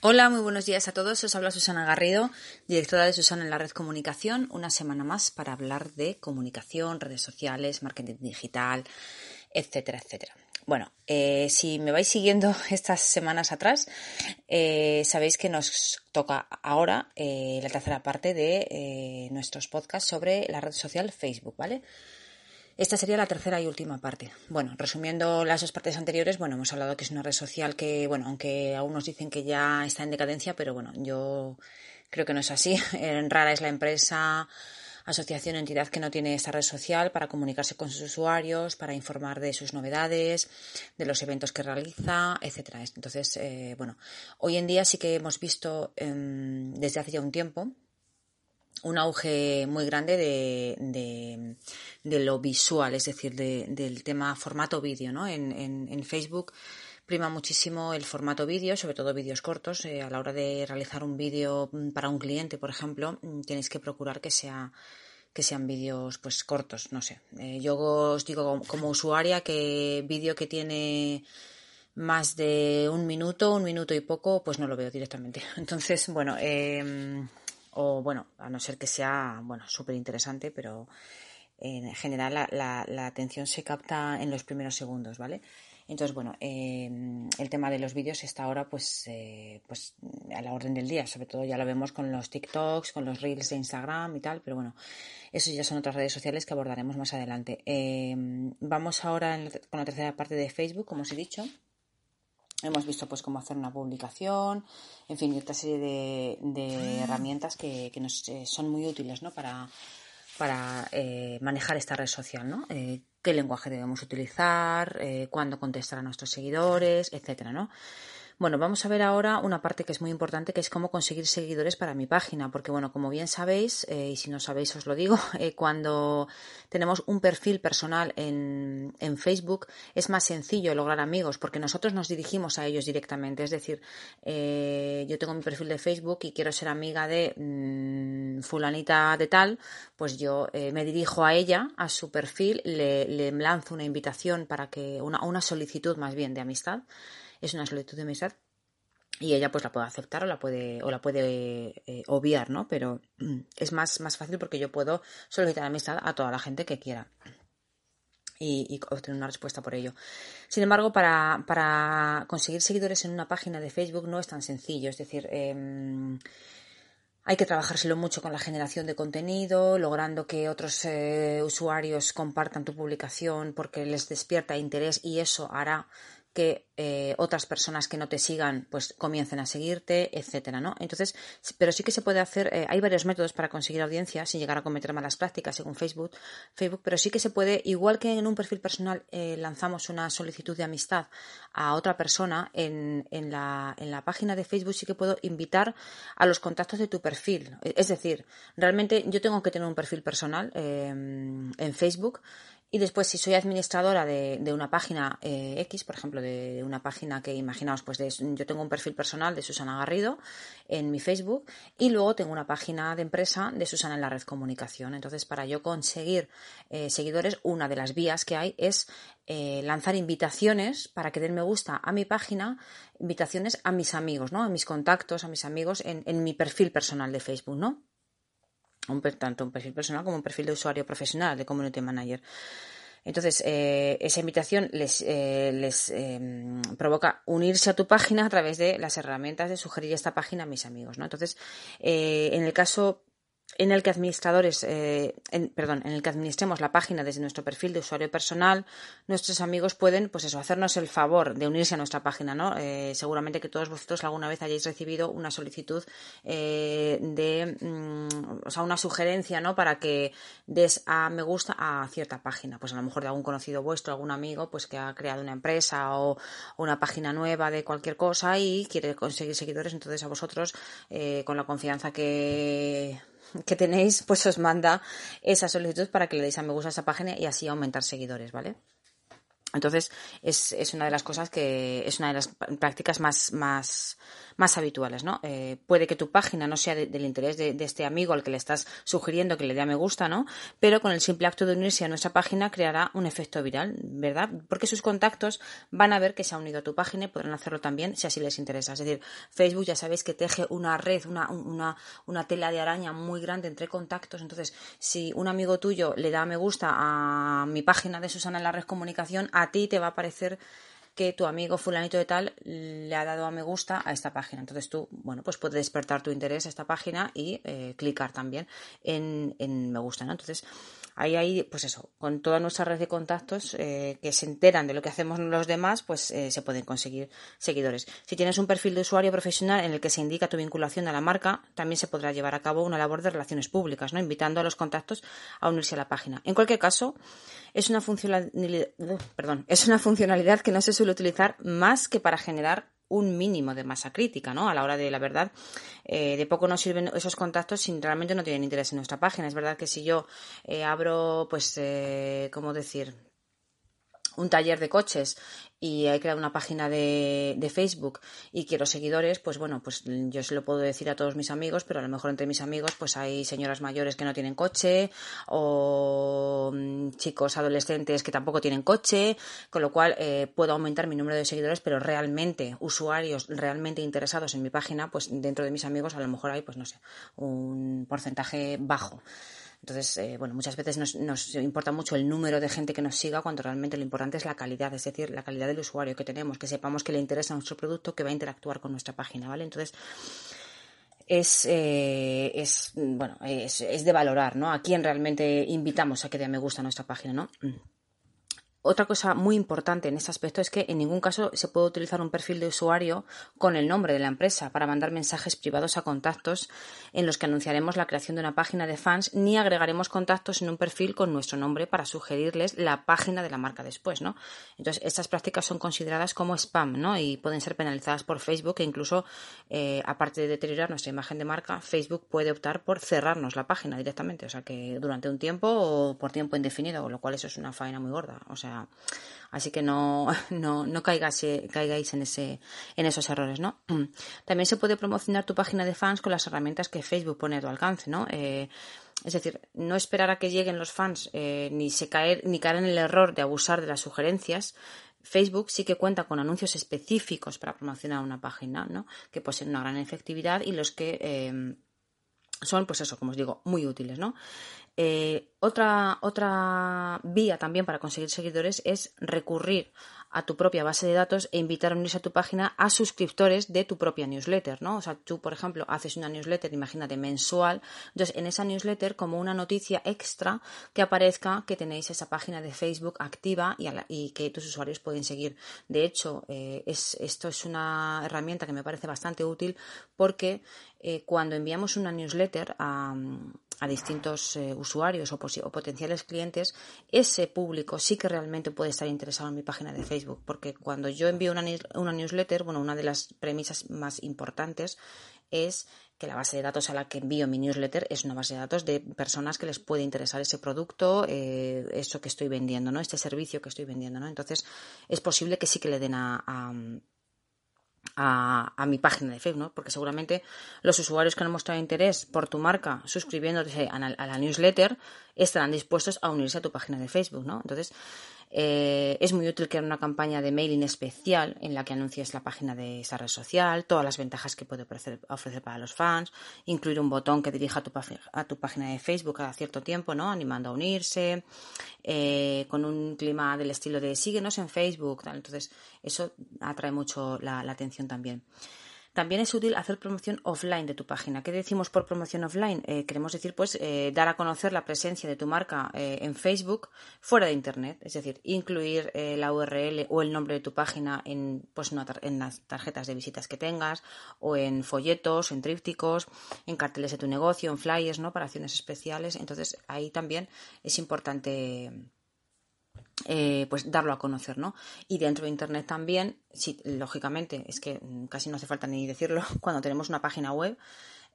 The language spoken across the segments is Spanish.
Hola, muy buenos días a todos. Os habla Susana Garrido, directora de Susana en la Red Comunicación, una semana más para hablar de comunicación, redes sociales, marketing digital, etcétera, etcétera. Bueno, eh, si me vais siguiendo estas semanas atrás, eh, sabéis que nos toca ahora eh, la tercera parte de nuestros podcasts sobre la red social Facebook, ¿vale? Esta sería la tercera y última parte. Bueno, resumiendo las dos partes anteriores, bueno, hemos hablado que es una red social que, bueno, aunque algunos dicen que ya está en decadencia, pero bueno, yo creo que no es así. Rara es la empresa, asociación entidad que no tiene esta red social para comunicarse con sus usuarios, para informar de sus novedades, de los eventos que realiza, etcétera. Entonces, eh, bueno, hoy en día sí que hemos visto em, desde hace ya un tiempo un auge muy grande de, de, lo visual, es decir, del tema formato vídeo, ¿no? En, en, Facebook prima muchísimo el formato vídeo, sobre todo vídeos cortos. Eh, a la hora de realizar un vídeo para un cliente, por ejemplo, mm, tienes que procurar que sea que sean vídeos pues cortos, no sé. Eh, yo os digo como, usuaria que vídeo que tiene más de un minuto, un minuto y poco, pues no lo veo directamente. Entonces, bueno, eh, o bueno, a no ser que sea, bueno, súper interesante, pero en general la, la, atención se capta en los primeros segundos, ¿vale? Entonces, bueno, em, el tema de los vídeos está ahora pues, eh, pues a la orden del día, sobre todo ya lo vemos con los TikToks, con los Reels de Instagram y tal, pero bueno, eso ya son otras redes sociales que abordaremos más adelante. Em, vamos ahora con la tercera parte de Facebook, como os he dicho. Hemos visto pues cómo hacer una publicación, en fin, otra serie de, herramientas que, nos eh, son muy útiles ¿no? para, para eh, manejar esta red social, ¿no? Eh, qué lenguaje debemos utilizar, cuándo contestar a nuestros seguidores, etcétera, ¿no? Bueno, vamos a ver ahora una parte que es muy importante, que es cómo conseguir seguidores para mi página, porque bueno, como bien sabéis, eh, y si no sabéis os lo digo, eh, cuando tenemos un perfil personal en, Facebook es más sencillo lograr amigos, porque nosotros nos dirigimos a ellos directamente. Es decir, eh, yo tengo mi perfil de Facebook y quiero ser amiga de mm, fulanita de tal, pues yo me dirijo a ella, a su perfil, le, le lanzo una invitación para que, una, una solicitud más bien de amistad es una solicitud de amistad y ella pues la puede aceptar o la puede o la puede eh, obviar, ¿no? Pero mm, es más, más fácil porque yo puedo solicitar amistad a toda la gente que quiera. Y, obtener una respuesta por ello. Sin embargo, para, para, conseguir seguidores en una página de Facebook no es tan sencillo. Es decir, em, hay que trabajárselo mucho con la generación de contenido, logrando que otros eh, usuarios compartan tu publicación porque les despierta interés y eso hará que eh, otras personas que no te sigan pues comiencen a seguirte, etcétera, ¿no? Entonces, pero sí que se puede hacer, eh, hay varios métodos para conseguir audiencia sin llegar a cometer malas prácticas según Facebook, Facebook, pero sí que se puede, igual que en un perfil personal eh, lanzamos una solicitud de amistad a otra persona, en, en, la, en la página de Facebook sí que puedo invitar a los contactos de tu perfil. Es decir, realmente yo tengo que tener un perfil personal en Facebook y después, si soy administradora de, de una página eh, X, por ejemplo, de, una página que imaginaos, pues yo tengo un perfil personal de Susana Garrido en mi Facebook y luego tengo una página de empresa de Susana en la red comunicación. Entonces, para yo conseguir eh, seguidores, una de las vías que hay es eh, lanzar invitaciones para que den me gusta a mi página, invitaciones a mis amigos, ¿no? A mis contactos, a mis amigos en, en mi perfil personal de Facebook, ¿no? Un, tanto un perfil personal como un perfil de usuario profesional, de community manager. Entonces, eh, esa invitación les, eh, les em, provoca unirse a tu página a través de las herramientas de sugerir esta página a mis amigos. ¿no? Entonces, eh, en el caso en el que administradores, eh, perdón, en el que administremos la página desde nuestro perfil de usuario personal, nuestros amigos pueden, pues eso, hacernos el favor de unirse a nuestra página, ¿no? Eh, seguramente que todos vosotros alguna vez hayáis recibido una solicitud eh, de, mm, o sea, una sugerencia, ¿no? Para que des a me gusta a cierta página, pues a lo mejor de algún conocido vuestro, algún amigo, pues que ha creado una empresa o una página nueva de cualquier cosa y quiere conseguir seguidores, entonces a vosotros, con la confianza que que tenéis, pues os manda esa solicitud para que le deis a me gusta esa página y así aumentar seguidores, ¿vale? Entonces, es, es, una de las cosas que es una de las prácticas más, más, más habituales, ¿no? Eh, puede que tu página no sea del interés de, de, este amigo al que le estás sugiriendo que le dé a me gusta, ¿no? Pero con el simple acto de unirse a nuestra página creará un efecto viral, ¿verdad? Porque sus contactos van a ver que se ha unido a tu página y podrán hacerlo también si así les interesa. Es decir, Facebook ya sabéis que teje una red, una, una, una tela de araña muy grande entre contactos. Entonces, si un amigo tuyo le da a me gusta a mi página de Susana en la red comunicación, a ti te va a parecer que tu amigo fulanito de tal le ha dado a me gusta a esta página. Entonces tú, bueno, pues puedes despertar tu interés a esta página y eh, clicar también en, en, me gusta, ¿no? Entonces, ahí hay, pues eso, con toda nuestra red de contactos eh, que se enteran de lo que hacemos los demás, pues eh, se pueden conseguir seguidores. Si tienes un perfil de usuario profesional en el que se indica tu vinculación a la marca, también se podrá llevar a cabo una labor de relaciones públicas, ¿no? Invitando a los contactos a unirse a la página. En cualquier caso, es una funcionalidad, perdón, es una funcionalidad que no se suele utilizar más que para generar un mínimo de masa crítica, ¿no? A la hora de la verdad, eh, de poco nos sirven esos contactos si realmente no tienen interés en nuestra página. Es verdad que si yo eh, abro, pues, eh, ¿cómo decir? Un taller de coches y he creado una página de, Facebook y quiero seguidores, pues bueno, pues yo se lo puedo decir a todos mis amigos, pero a lo mejor entre mis amigos pues hay señoras mayores que no tienen coche o mm, chicos adolescentes que tampoco tienen coche, con lo cual eh, puedo aumentar mi número de seguidores, pero realmente usuarios realmente interesados en mi página, pues dentro de mis amigos a lo mejor hay pues no sé, un porcentaje bajo. Entonces, eh, bueno, muchas veces nos, nos, importa mucho el número de gente que nos siga cuando realmente lo importante es la calidad, es decir, la calidad del usuario que tenemos, que sepamos que le interesa nuestro producto, que va a interactuar con nuestra página, ¿vale? Entonces, es, eh, es bueno, es, es, de valorar, ¿no? A quién realmente invitamos a que dé me gusta nuestra página, ¿no? Otra cosa muy importante en este aspecto es que en ningún caso se puede utilizar un perfil de usuario con el nombre de la empresa para mandar mensajes privados a contactos en los que anunciaremos la creación de una página de fans ni agregaremos contactos en un perfil con nuestro nombre para sugerirles la página de la marca después, ¿no? Entonces, estas prácticas son consideradas como spam, ¿no? Y pueden ser penalizadas por Facebook e incluso, eh, aparte de deteriorar nuestra imagen de marca, Facebook puede optar por cerrarnos la página directamente, o sea que durante un tiempo o por tiempo indefinido, con lo cual eso es una faena muy gorda, o sea, Así que no, no, no caigáis, caigáis en, ese, en esos errores, ¿no? También se puede promocionar tu página de fans con las herramientas que Facebook pone a tu alcance, ¿no? Eh, es decir, no esperar a que lleguen los fans eh, ni, se caer, ni caer en el error de abusar de las sugerencias. Facebook sí que cuenta con anuncios específicos para promocionar una página, ¿no? Que poseen una gran efectividad y los que eh, son, pues eso, como os digo, muy útiles, ¿no? Eh, otra, otra vía también para conseguir seguidores es recurrir a tu propia base de datos e invitar a unirse a tu página a suscriptores de tu propia newsletter, ¿no? O sea, tú, por ejemplo, haces una newsletter, imagínate, mensual, entonces en esa newsletter, como una noticia extra, que aparezca que tenéis esa página de Facebook activa y, que tus usuarios pueden seguir. De hecho, eh, es, esto es una herramienta que me parece bastante útil porque eh, cuando enviamos una newsletter a, a distintos eh, usuarios o, o, potenciales clientes, ese público sí que realmente puede estar interesado en mi página de Facebook, porque cuando yo envío una, una newsletter, bueno, una de las premisas más importantes es que la base de datos a la que envío mi newsletter es una base de datos de personas que les puede interesar ese producto, eh, eso que estoy vendiendo, ¿no? Este servicio que estoy vendiendo, ¿no? Entonces, es posible que sí que le den a, a a, a, mi página de Facebook, ¿no? Porque seguramente los usuarios que han mostrado interés por tu marca suscribiéndose a la, a la newsletter estarán dispuestos a unirse a tu página de Facebook, ¿no? Entonces, eh, es muy útil crear una campaña de mailing especial en la que anuncies la página de esa red social, todas las ventajas que puede ofrecer, ofrecer para los fans, incluir un botón que dirija a tu, a tu, página de Facebook cada cierto tiempo, ¿no? Animando a unirse, eh, con un clima del estilo de síguenos en Facebook, tal. Entonces, eso atrae mucho la, la atención también. También es útil hacer promoción offline de tu página. ¿Qué decimos por promoción offline? Eh, queremos decir, pues, eh, dar a conocer la presencia de tu marca eh, en Facebook fuera de Internet. Es decir, incluir la URL o el nombre de tu página en, pues, en las tarjetas de visitas que tengas, o en folletos, en trípticos, en carteles de tu negocio, en flyers, ¿no? Para acciones especiales. Entonces, ahí también es importante eh, pues darlo a conocer, ¿no? Y dentro de Internet también, sí, lógicamente, es que mm, casi no hace falta ni decirlo, cuando tenemos una página web,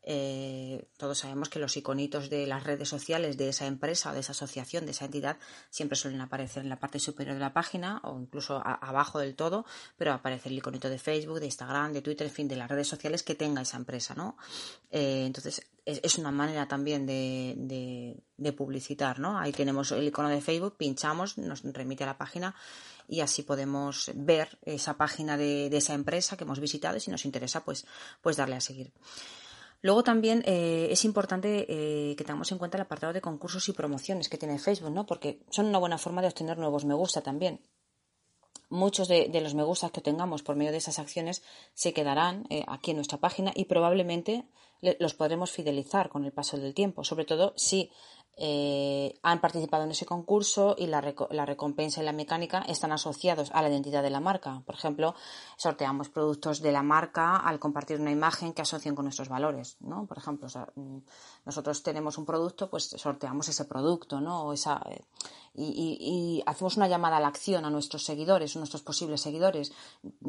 eh, todos sabemos que los iconitos de las redes sociales de esa empresa, de esa asociación, de esa entidad, siempre suelen aparecer en la parte superior de la página o incluso abajo del todo, pero aparece el iconito de Facebook, de Instagram, de Twitter, en fin, de las redes sociales que tenga esa empresa, ¿no? Eh, entonces, es, una manera también de, publicitar, ¿no? Ahí tenemos el icono de Facebook, pinchamos, nos remite a la página y así podemos ver esa página de, de esa empresa que hemos visitado y si nos interesa, pues, pues darle a seguir. Luego también eh, es importante eh, que tengamos en cuenta el apartado de concursos y promociones que tiene Facebook, ¿no? Porque son una buena forma de obtener nuevos me gusta también. Muchos de, los me gusta que tengamos por medio de esas acciones se quedarán eh, aquí en nuestra página y probablemente los podremos fidelizar con el paso del tiempo, sobre todo si eh, han participado en ese concurso y la, recompensa y la mecánica están asociados a la identidad de la marca. Por ejemplo, sorteamos productos de la marca al compartir una imagen que asocian con nuestros valores. ¿no? Por ejemplo, mm, nosotros tenemos un producto, pues sorteamos ese producto ¿no? esa, eh, y, hacemos una llamada a la acción a nuestros seguidores, a nuestros posibles seguidores.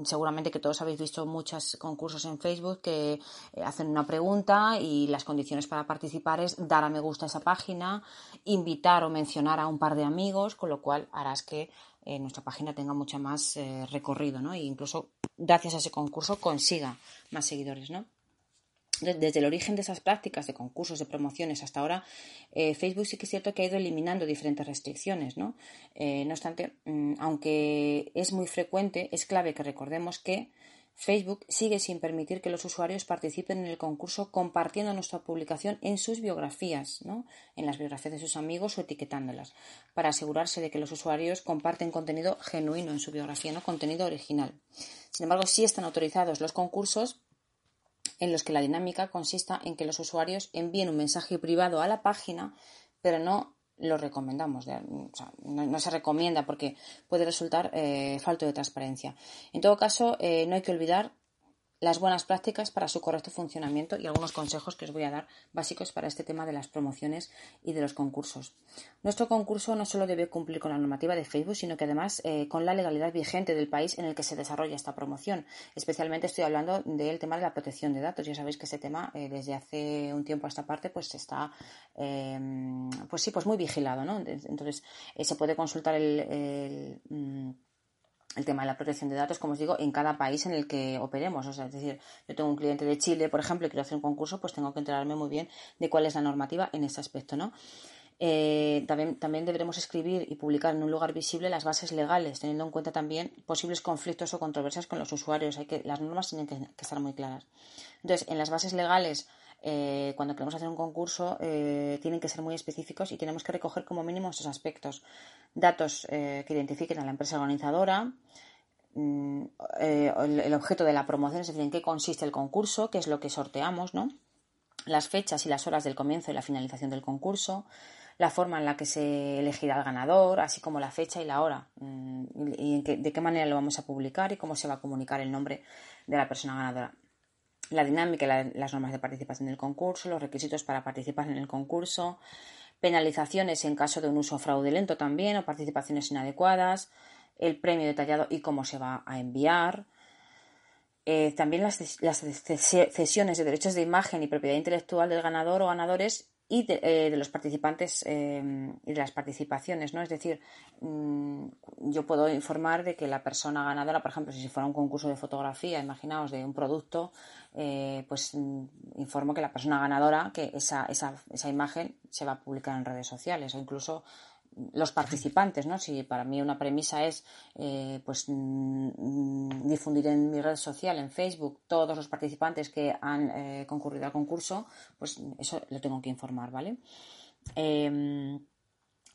Seguramente que todos habéis visto muchos concursos en Facebook que eh, hacen una pregunta y las condiciones para participar es dar a me gusta a esa página, invitar o mencionar a un par de amigos, con lo cual harás que eh, nuestra página tenga mucho más eh, recorrido, ¿no? E incluso gracias a ese concurso consiga más seguidores, ¿no? Desde el origen de esas prácticas de concursos, de promociones hasta ahora, eh, Facebook sí que es cierto que ha ido eliminando diferentes restricciones, ¿no? Eh, no obstante, mm, aunque es muy frecuente, es clave que recordemos que Facebook sigue sin permitir que los usuarios participen en el concurso compartiendo nuestra publicación en sus biografías, ¿no? en las biografías de sus amigos o etiquetándolas, para asegurarse de que los usuarios comparten contenido genuino en su biografía, no contenido original. Sin embargo, sí están autorizados los concursos en los que la dinámica consista en que los usuarios envíen un mensaje privado a la página, pero no lo recomendamos, no, se recomienda porque puede resultar eh, falto de transparencia. En todo caso, eh, no hay que olvidar las buenas prácticas para su correcto funcionamiento y algunos consejos que os voy a dar básicos para este tema de las promociones y de los concursos. Nuestro concurso no solo debe cumplir con la normativa de Facebook, sino que además eh, con la legalidad vigente del país en el que se desarrolla esta promoción. Especialmente estoy hablando del tema de la protección de datos. Ya sabéis que ese tema eh, desde hace un tiempo a esta parte pues está em, pues sí pues muy vigilado, ¿no? Entonces eh, se puede consultar el mm, el tema de la protección de datos, como os digo, en cada país en el que operemos. O sea, es decir, yo tengo un cliente de Chile, por ejemplo, y quiero hacer un concurso, pues tengo que enterarme muy bien de cuál es la normativa en ese aspecto, ¿no? Eh, también, deberemos escribir y publicar en un lugar visible las bases legales, teniendo en cuenta también posibles conflictos o controversias con los usuarios. Hay que, las normas tienen que estar muy claras. Entonces, en las bases legales eh, cuando queremos hacer un concurso eh, tienen que ser muy específicos y tenemos que recoger como mínimo estos aspectos. Datos eh, que identifiquen a la empresa organizadora, mm, el, objeto de la promoción, es decir, en qué consiste el concurso, qué es lo que sorteamos, ¿no? las fechas y las horas del comienzo y la finalización del concurso, la forma en la que se elegirá el ganador, así como la fecha y la hora, mm, y de qué manera lo vamos a publicar y cómo se va a comunicar el nombre de la persona ganadora la dinámica y las normas de participación del concurso, los requisitos para participar en el concurso, penalizaciones en caso de un uso fraudulento también o participaciones inadecuadas, el premio detallado y cómo se va a enviar. Eh, también las, cesiones de derechos de imagen y propiedad intelectual del ganador o ganadores y de, eh, los participantes eh, y de las participaciones, ¿no? Es decir, mm, yo puedo informar de que la persona ganadora, por ejemplo, si fuera un concurso de fotografía, imaginaos, de un producto, eh, pues mm, informo que la persona ganadora, que esa, esa, esa imagen se va a publicar en redes sociales o incluso los participantes, ¿no? Si para mí una premisa es eh, pues mm, difundir en mi red social, en Facebook, todos los participantes que han eh, concurrido al concurso, pues eso lo tengo que informar, ¿vale? Em,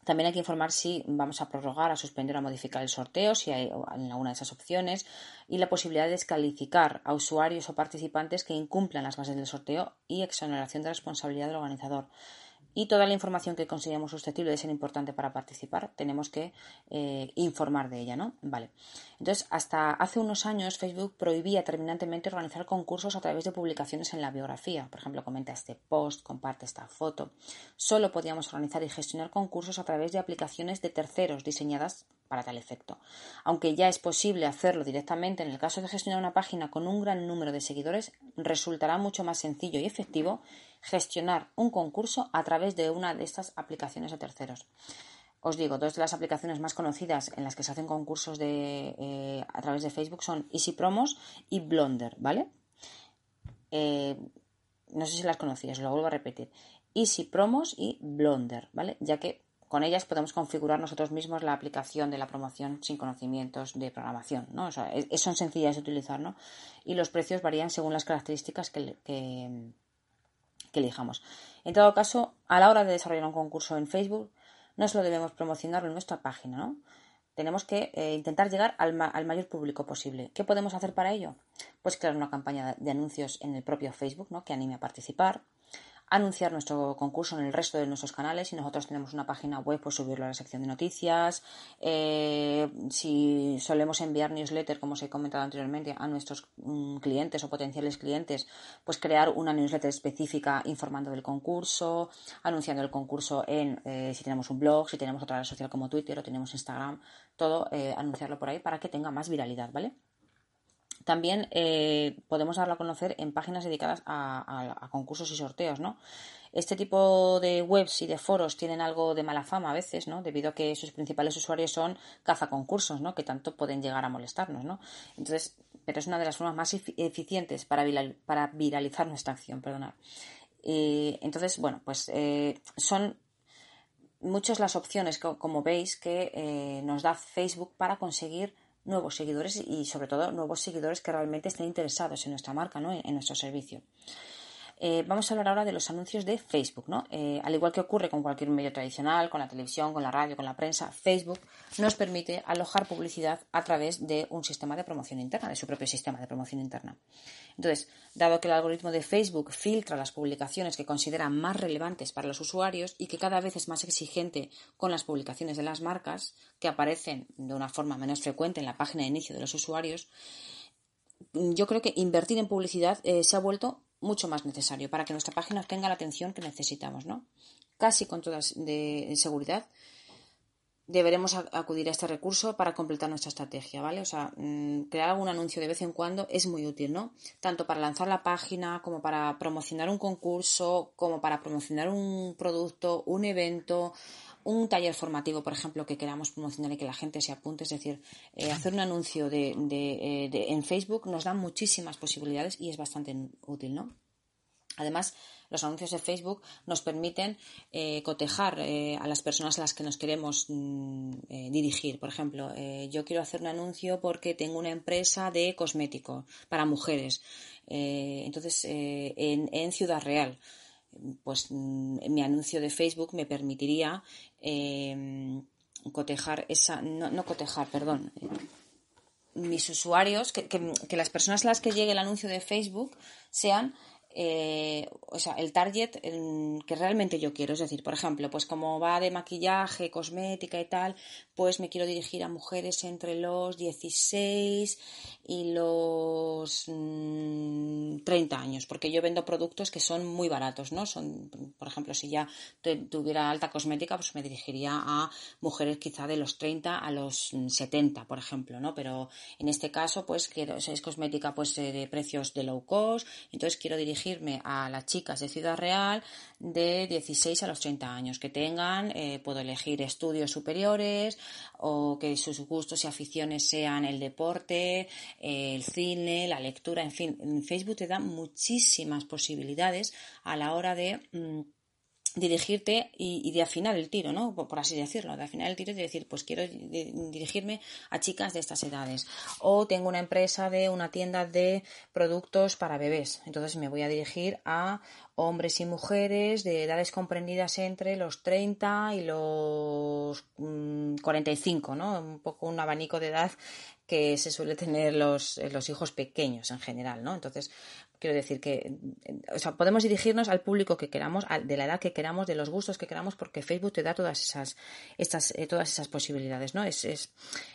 también hay que informar si vamos a prorrogar, a suspender o a modificar el sorteo, si hay alguna de esas opciones, y la posibilidad de descalificar a usuarios o participantes que incumplan las bases del sorteo y exoneración de responsabilidad del organizador y toda la información que consideramos susceptible de ser importante para participar, tenemos que eh, informar de ella, ¿no? Vale. Entonces, hasta hace unos años Facebook prohibía terminantemente organizar concursos a través de publicaciones en la biografía. Por ejemplo, comenta este post, comparte esta foto. Solo podíamos organizar y gestionar concursos a través de aplicaciones de terceros diseñadas para tal efecto. Aunque ya es posible hacerlo directamente, en el caso de gestionar una página con un gran número de seguidores, resultará mucho más sencillo y efectivo gestionar un concurso a través de una de estas aplicaciones de terceros. Os digo, dos de las aplicaciones más conocidas en las que se hacen concursos de, eh, a través de Facebook son Easy Promos y Blonder, ¿vale? Eh, no sé si las conocías, lo vuelvo a repetir. Easy Promos y Blonder, ¿vale? Ya que con ellas podemos configurar nosotros mismos la aplicación de la promoción sin conocimientos de programación, ¿no? O sea, son sencillas de utilizar, ¿no? Y los precios varían según las características que, que, elijamos. En todo caso, a la hora de desarrollar un concurso en Facebook, no solo debemos promocionarlo en nuestra página, ¿no? Tenemos que eh, intentar llegar al, al, mayor público posible. ¿Qué podemos hacer para ello? Pues crear una campaña de anuncios en el propio Facebook, ¿no? Que anime a participar anunciar nuestro concurso en el resto de nuestros canales. y nosotros tenemos una página web, pues subirlo a la sección de noticias. Eh, si solemos enviar newsletter, como os he comentado anteriormente, a nuestros mm, clientes o potenciales clientes, pues crear una newsletter específica informando del concurso, anunciando el concurso en eh, si tenemos un blog, si tenemos otra red social como Twitter o tenemos Instagram, todo eh, anunciarlo por ahí para que tenga más viralidad, ¿vale? También eh, podemos darlo a conocer en páginas dedicadas a, concursos y sorteos, ¿no? Este tipo de webs y de foros tienen algo de mala fama a veces, ¿no? Debido a que sus principales usuarios son cazaconcursos, ¿no? Que tanto pueden llegar a molestarnos, ¿no? Entonces, pero es una de las formas más eficientes para, viralizar nuestra acción, perdonad. entonces, bueno, pues eh, son muchas las opciones, como veis, que eh, nos da Facebook para conseguir nuevos seguidores y sobre todo nuevos seguidores que realmente estén interesados en nuestra marca, ¿no? en nuestro servicio. Eh, vamos a hablar ahora de los anuncios de Facebook. ¿no? Eh, al igual que ocurre con cualquier medio tradicional, con la televisión, con la radio, con la prensa, Facebook nos permite alojar publicidad a través de un sistema de promoción interna, de su propio sistema de promoción interna. Entonces, dado que el algoritmo de Facebook filtra las publicaciones que considera más relevantes para los usuarios y que cada vez es más exigente con las publicaciones de las marcas, que aparecen de una forma menos frecuente en la página de inicio de los usuarios, yo creo que invertir en publicidad eh, se ha vuelto mucho más necesario para que nuestra página obtenga la atención que necesitamos, ¿no? Casi con toda de seguridad deberemos acudir a este recurso para completar nuestra estrategia, ¿vale? O sea, mm, crear algún anuncio de vez en cuando es muy útil, ¿no? Tanto para lanzar la página, como para promocionar un concurso, como para promocionar un producto, un evento, un taller formativo, por ejemplo, que queramos promocionar y que la gente se apunte. Es decir, eh, hacer un anuncio de, eh, de, en Facebook nos da muchísimas posibilidades y es bastante útil, ¿no? Además, los anuncios de Facebook nos permiten eh, cotejar eh, a las personas a las que nos queremos mm, eh, dirigir. Por ejemplo, yo quiero hacer un anuncio porque tengo una empresa de cosméticos para mujeres. entonces, en, Ciudad Real, pues mm, mi anuncio de Facebook me permitiría cotejar esa, no, no cotejar, perdón, mis usuarios, que, que, las personas a las que llegue el anuncio de Facebook sean eh, o sea, el target que realmente yo quiero. Es decir, por ejemplo, pues como va de maquillaje, cosmética y tal, pues me quiero dirigir a mujeres entre los 16 y los 30 mm, años, porque yo vendo productos que son muy baratos, ¿no? Son, por ejemplo, si ya tuviera alta cosmética, pues me dirigiría a mujeres quizá de los 30 a los 70, por ejemplo, ¿no? Pero en este caso, pues quiero, es cosmética pues de precios de low cost, entonces quiero dirigir dirigirme a las chicas de Ciudad Real de 16 a los 30 años, que tengan, eh, puedo elegir estudios superiores o que sus gustos y aficiones sean el deporte, el cine, la lectura, en fin, Facebook te da muchísimas posibilidades a la hora de... Mm, dirigirte y, de afinar el tiro, ¿no? Por, así decirlo, de afinar el tiro y de decir, pues quiero dirigirme a chicas de estas edades. O tengo una empresa de una tienda de productos para bebés, entonces me voy a dirigir a hombres y mujeres de edades comprendidas entre los 30 y los 45, mm, ¿no? Un poco un abanico de edad que se suele tener los, los hijos pequeños en general, ¿no? Entonces, Quiero decir que o sea, podemos dirigirnos al público que queramos, de la edad que queramos, de los gustos que queramos, porque Facebook te da todas esas, estas, eh, todas esas posibilidades, ¿no? Es, es,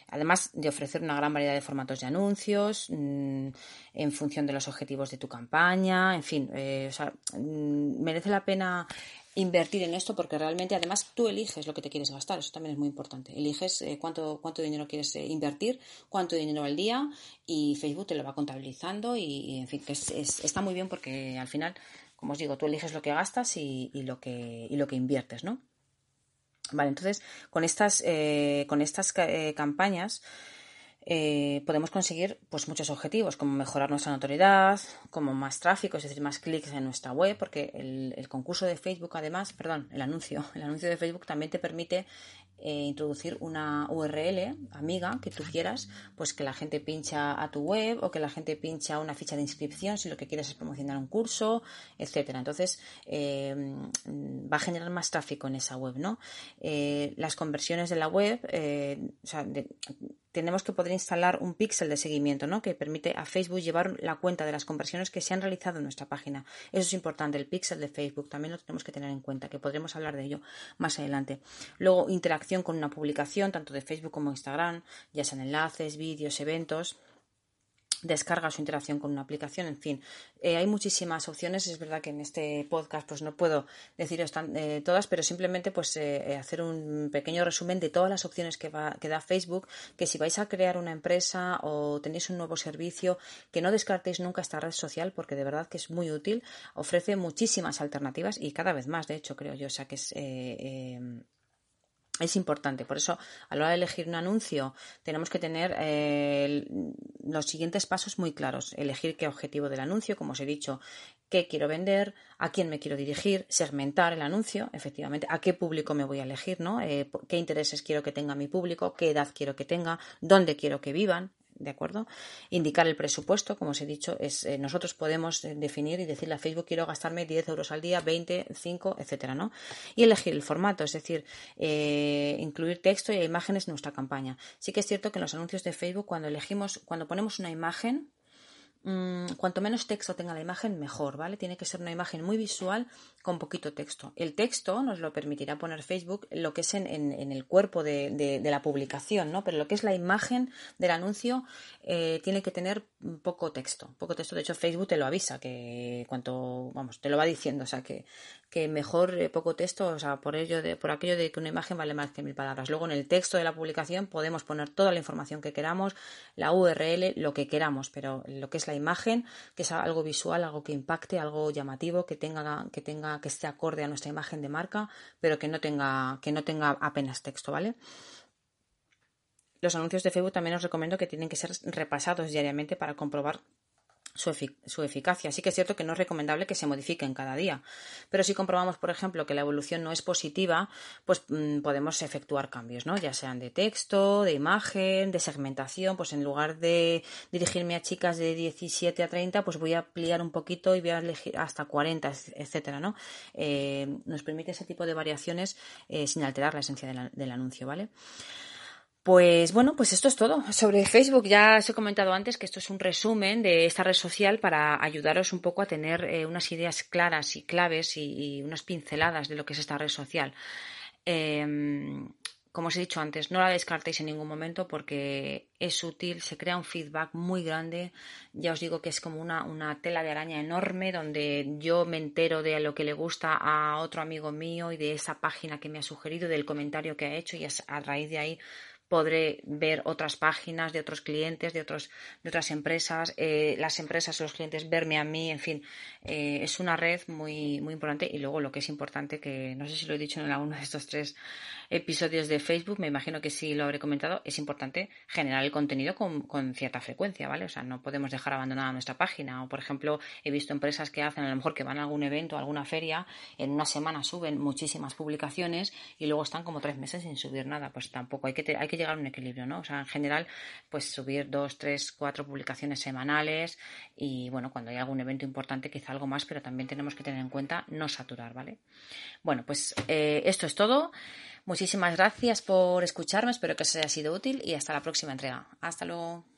además de ofrecer una gran variedad de formatos de anuncios, mm, en función de los objetivos de tu campaña, en fin, eh, o sea, mm, merece la pena invertir en esto porque realmente además tú eliges lo que te quieres gastar, eso también es muy importante. Eliges eh, cuánto, cuánto dinero quieres eh, invertir, cuánto dinero al día y Facebook te lo va contabilizando y, en fin, que está muy bien porque al final, como os digo, tú eliges lo que gastas y, lo, que, y lo que inviertes, ¿no? Vale, entonces con estas, eh, con estas campañas eh, podemos conseguir pues, muchos objetivos, como mejorar nuestra notoriedad, como más tráfico, es decir, más clics en nuestra web, porque el, concurso de Facebook, además, perdón, el anuncio, el anuncio de Facebook también te permite eh, introducir una URL amiga que tú quieras, pues que la gente pincha a tu web o que la gente pincha una ficha de inscripción si lo que quieres es promocionar un curso, etcétera. Entonces eh, va a generar más tráfico en esa web, ¿no? las conversiones de la web, o sea, de, tenemos que poder instalar un píxel de seguimiento, ¿no? Que permite a Facebook llevar la cuenta de las conversiones que se han realizado en nuestra página. Eso es importante, el píxel de Facebook también lo tenemos que tener en cuenta, que podremos hablar de ello más adelante. Luego, interacción con una publicación, tanto de Facebook como Instagram, ya sean enlaces, vídeos, eventos descarga su interacción con una aplicación, en fin, eh, hay muchísimas opciones. Es verdad que en este podcast pues no puedo deciros eh, todas, pero simplemente pues eh, hacer un pequeño resumen de todas las opciones que, va, que da Facebook, que si vais a crear una empresa o tenéis un nuevo servicio, que no descartéis nunca esta red social porque de verdad que es muy útil, ofrece muchísimas alternativas y cada vez más, de hecho, creo yo, o sea que es es importante. Por eso, a la hora de elegir un anuncio, tenemos que tener eh, los siguientes pasos muy claros. Elegir qué objetivo del anuncio, como os he dicho, qué quiero vender, a quién me quiero dirigir, segmentar el anuncio, efectivamente, a qué público me voy a elegir, ¿no? Eh, qué intereses quiero que tenga mi público, qué edad quiero que tenga, dónde quiero que vivan, ¿de acuerdo? Indicar el presupuesto, como os he dicho, es, eh, nosotros podemos eh, definir y decirle a Facebook quiero gastarme 10 euros al día, 20, 5, etcétera, ¿no? Y elegir el formato, es decir, eh, incluir texto y imágenes en nuestra campaña. Sí que es cierto que en los anuncios de Facebook, cuando elegimos, cuando ponemos una imagen, Mm, cuanto menos texto tenga la imagen, mejor, ¿vale? Tiene que ser una imagen muy visual con poquito texto. El texto nos lo permitirá poner Facebook lo que es en, el cuerpo de, la publicación, ¿no? Pero lo que es la imagen del anuncio eh, tiene que tener poco texto. Poco texto, de hecho, Facebook te lo avisa, que cuanto, vamos, te lo va diciendo, o sea, que, que mejor eh, poco texto, o sea, por ello de, por aquello de que una imagen vale más que mil palabras. Luego en el texto de la publicación podemos poner toda la información que queramos, la URL, lo que queramos, pero lo que es la imagen, que es algo visual, algo que impacte, algo llamativo, que tenga, que tenga, que esté acorde a nuestra imagen de marca, pero que no tenga, que no tenga apenas texto, ¿vale? Los anuncios de Facebook también os recomiendo que tienen que ser repasados diariamente para comprobar su, eficacia. Sí que es cierto que no es recomendable que se modifiquen cada día, pero si comprobamos, por ejemplo, que la evolución no es positiva, pues mm, podemos efectuar cambios, ¿no? Ya sean de texto, de imagen, de segmentación, pues en lugar de dirigirme a chicas de 17 a 30, pues voy a ampliar un poquito y voy a elegir hasta 40, etcétera, ¿no? Eh, nos permite ese tipo de variaciones eh, sin alterar la esencia del anuncio, ¿vale? Pues bueno, pues esto es todo. Sobre Facebook ya os he comentado antes que esto es un resumen de esta red social para ayudaros un poco a tener eh, unas ideas claras y claves y, unas pinceladas de lo que es esta red social. Em, como os he dicho antes, no la descartéis en ningún momento porque es útil, se crea un feedback muy grande. Ya os digo que es como una, una, tela de araña enorme donde yo me entero de lo que le gusta a otro amigo mío y de esa página que me ha sugerido, del comentario que ha hecho y a raíz de ahí podré ver otras páginas de otros clientes, de, otros, de otras empresas, eh, las empresas o los clientes verme a mí, en fin, eh, es una red muy, muy importante. Y luego lo que es importante, que no sé si lo he dicho en alguno de estos tres episodios de Facebook, me imagino que sí lo habré comentado, es importante generar el contenido con, con cierta frecuencia, ¿vale? O sea, no podemos dejar abandonada nuestra página. O, por ejemplo, he visto empresas que hacen a lo mejor que van a algún evento, a alguna feria, en una semana suben muchísimas publicaciones y luego están como tres meses sin subir nada, pues tampoco hay que, hay que llegar a un equilibrio, ¿no? O sea, en general, pues subir dos, tres, cuatro publicaciones semanales y, bueno, cuando hay algún evento importante, quizá algo más, pero también tenemos que tener en cuenta no saturar, ¿vale? Bueno, pues eh, esto es todo. Muchísimas gracias por escucharme, espero que os haya sido útil y hasta la próxima entrega. Hasta luego.